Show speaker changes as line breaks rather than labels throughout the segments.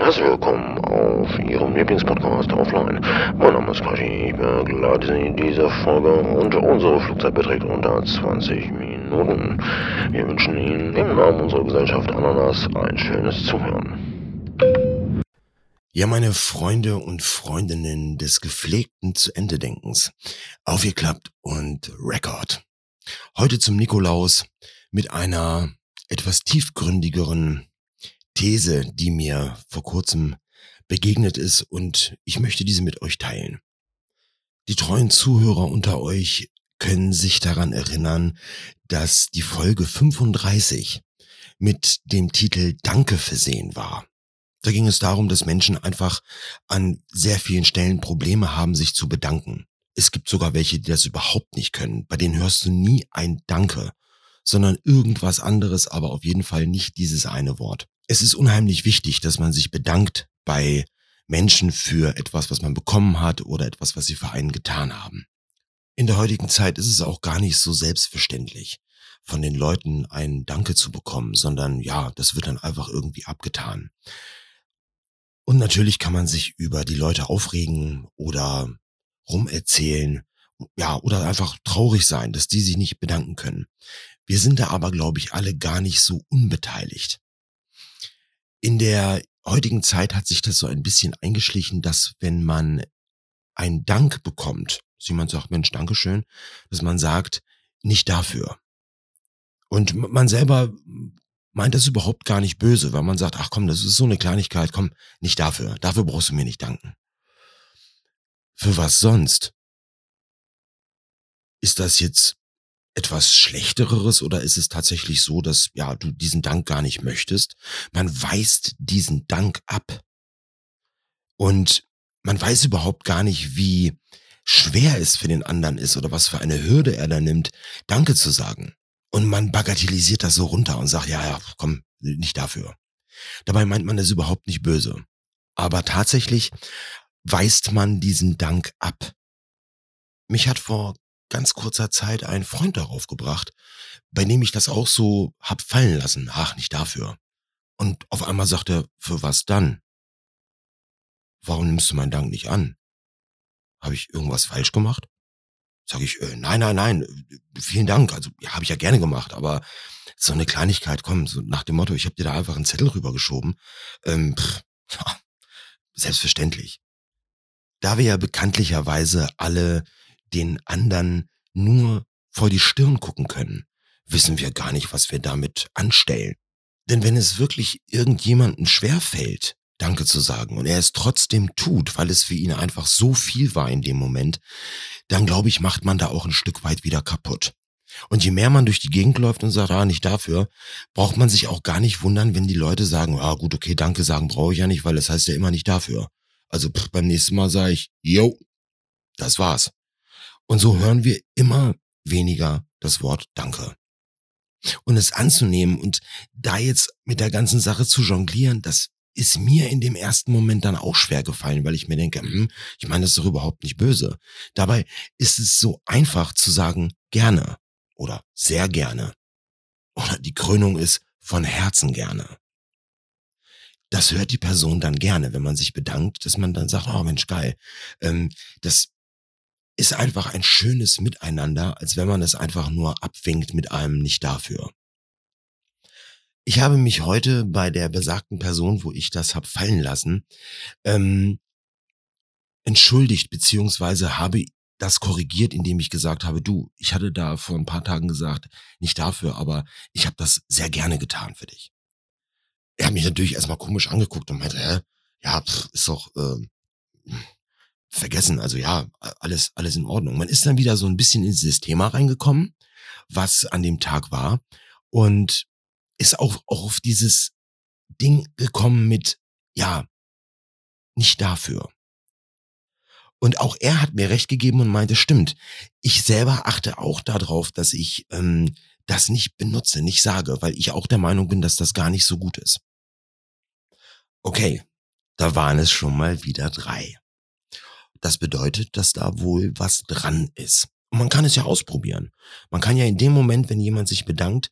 Herzlich willkommen auf Ihrem Lieblingspodcast Offline. Mein Name ist Quashi, ich begleite Sie in dieser Folge und unsere Flugzeit beträgt unter 20 Minuten. Wir wünschen Ihnen im Namen unserer Gesellschaft Ananas ein schönes Zuhören.
Ja, meine Freunde und Freundinnen des gepflegten zu Ende Denkens. Aufgeklappt und Record. Heute zum Nikolaus mit einer etwas tiefgründigeren These, die mir vor kurzem begegnet ist und ich möchte diese mit euch teilen. Die treuen Zuhörer unter euch können sich daran erinnern, dass die Folge 35 mit dem Titel Danke versehen war. Da ging es darum, dass Menschen einfach an sehr vielen Stellen Probleme haben, sich zu bedanken. Es gibt sogar welche, die das überhaupt nicht können. Bei denen hörst du nie ein Danke, sondern irgendwas anderes, aber auf jeden Fall nicht dieses eine Wort. Es ist unheimlich wichtig, dass man sich bedankt bei Menschen für etwas, was man bekommen hat oder etwas, was sie für einen getan haben. In der heutigen Zeit ist es auch gar nicht so selbstverständlich, von den Leuten ein Danke zu bekommen, sondern ja, das wird dann einfach irgendwie abgetan. Und natürlich kann man sich über die Leute aufregen oder rumerzählen, ja, oder einfach traurig sein, dass die sich nicht bedanken können. Wir sind da aber, glaube ich, alle gar nicht so unbeteiligt. In der heutigen Zeit hat sich das so ein bisschen eingeschlichen, dass wenn man ein Dank bekommt, dass jemand sagt, Mensch, Dankeschön, dass man sagt, nicht dafür. Und man selber meint das überhaupt gar nicht böse, weil man sagt, ach komm, das ist so eine Kleinigkeit, komm, nicht dafür. Dafür brauchst du mir nicht danken. Für was sonst? Ist das jetzt etwas Schlechteres oder ist es tatsächlich so, dass ja du diesen Dank gar nicht möchtest? Man weist diesen Dank ab. Und man weiß überhaupt gar nicht, wie schwer es für den anderen ist oder was für eine Hürde er da nimmt, Danke zu sagen. Und man bagatellisiert das so runter und sagt, ja, ja, komm, nicht dafür. Dabei meint man das überhaupt nicht böse. Aber tatsächlich weist man diesen Dank ab. Mich hat vor ganz kurzer Zeit ein Freund darauf gebracht, bei dem ich das auch so hab fallen lassen. Ach, nicht dafür. Und auf einmal sagt er, für was dann? Warum nimmst du meinen Dank nicht an? Habe ich irgendwas falsch gemacht? Sag ich, äh, nein, nein, nein, vielen Dank. Also ja, habe ich ja gerne gemacht, aber so eine Kleinigkeit, komm, so nach dem Motto, ich habe dir da einfach einen Zettel rübergeschoben. Ähm, pff, selbstverständlich. Da wir ja bekanntlicherweise alle den anderen nur vor die Stirn gucken können, wissen wir gar nicht, was wir damit anstellen. Denn wenn es wirklich irgendjemanden schwerfällt, Danke zu sagen und er es trotzdem tut, weil es für ihn einfach so viel war in dem Moment, dann glaube ich, macht man da auch ein Stück weit wieder kaputt. Und je mehr man durch die Gegend läuft und sagt, ah, nicht dafür, braucht man sich auch gar nicht wundern, wenn die Leute sagen, ah, gut, okay, danke sagen brauche ich ja nicht, weil das heißt ja immer nicht dafür. Also pff, beim nächsten Mal sage ich, yo, das war's. Und so hören wir immer weniger das Wort Danke. Und es anzunehmen und da jetzt mit der ganzen Sache zu jonglieren, das ist mir in dem ersten Moment dann auch schwer gefallen, weil ich mir denke, hm, ich meine das ist doch überhaupt nicht böse. Dabei ist es so einfach zu sagen, gerne oder sehr gerne. Oder die Krönung ist von Herzen gerne. Das hört die Person dann gerne, wenn man sich bedankt, dass man dann sagt, oh Mensch, geil. Ähm, das ist einfach ein schönes Miteinander, als wenn man es einfach nur abwinkt mit einem nicht dafür. Ich habe mich heute bei der besagten Person, wo ich das hab fallen lassen, ähm, entschuldigt, beziehungsweise habe das korrigiert, indem ich gesagt habe, du, ich hatte da vor ein paar Tagen gesagt, nicht dafür, aber ich habe das sehr gerne getan für dich. Er hat mich natürlich erstmal komisch angeguckt und meinte, hä, ja, pff, ist doch, äh, vergessen. Also ja, alles, alles in Ordnung. Man ist dann wieder so ein bisschen in dieses Thema reingekommen, was an dem Tag war und ist auch, auch auf dieses Ding gekommen mit, ja, nicht dafür. Und auch er hat mir recht gegeben und meinte, stimmt, ich selber achte auch darauf, dass ich ähm, das nicht benutze, nicht sage, weil ich auch der Meinung bin, dass das gar nicht so gut ist. Okay, da waren es schon mal wieder drei. Das bedeutet, dass da wohl was dran ist. Und man kann es ja ausprobieren. Man kann ja in dem Moment, wenn jemand sich bedankt,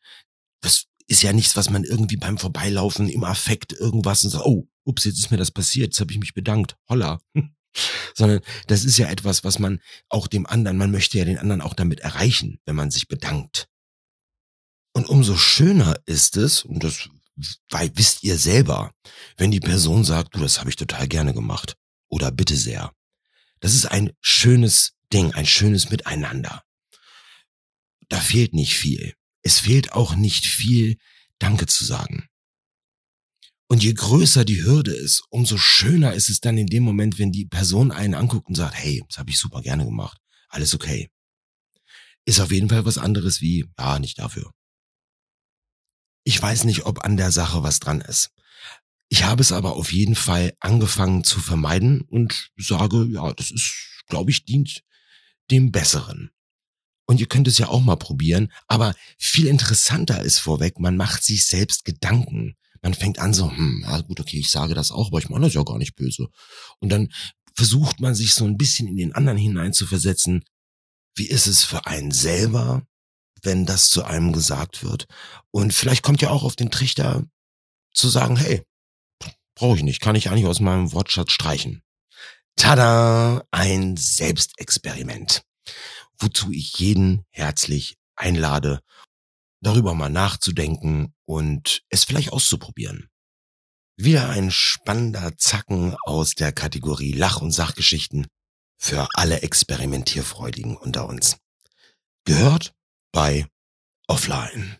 das ist ja nichts, was man irgendwie beim Vorbeilaufen im Affekt irgendwas und sagt, oh, ups, jetzt ist mir das passiert, jetzt habe ich mich bedankt, holla. Sondern das ist ja etwas, was man auch dem anderen, man möchte ja den anderen auch damit erreichen, wenn man sich bedankt. Und umso schöner ist es, und das wisst ihr selber, wenn die Person sagt, du, das habe ich total gerne gemacht oder bitte sehr. Das ist ein schönes Ding, ein schönes Miteinander. Da fehlt nicht viel. Es fehlt auch nicht viel, Danke zu sagen. Und je größer die Hürde ist, umso schöner ist es dann in dem Moment, wenn die Person einen anguckt und sagt, hey, das habe ich super gerne gemacht, alles okay. Ist auf jeden Fall was anderes wie, ja, nicht dafür. Ich weiß nicht, ob an der Sache was dran ist. Ich habe es aber auf jeden Fall angefangen zu vermeiden und sage, ja, das ist, glaube ich, dient dem Besseren. Und ihr könnt es ja auch mal probieren, aber viel interessanter ist vorweg, man macht sich selbst Gedanken. Man fängt an so, hm, ja gut, okay, ich sage das auch, aber ich meine das ja gar nicht böse. Und dann versucht man sich so ein bisschen in den anderen hineinzuversetzen. Wie ist es für einen selber, wenn das zu einem gesagt wird? Und vielleicht kommt ja auch auf den Trichter zu sagen, hey, brauche ich nicht, kann ich eigentlich aus meinem Wortschatz streichen. Tada, ein Selbstexperiment, wozu ich jeden herzlich einlade darüber mal nachzudenken und es vielleicht auszuprobieren. Wieder ein spannender Zacken aus der Kategorie Lach- und Sachgeschichten für alle Experimentierfreudigen unter uns. Gehört bei Offline.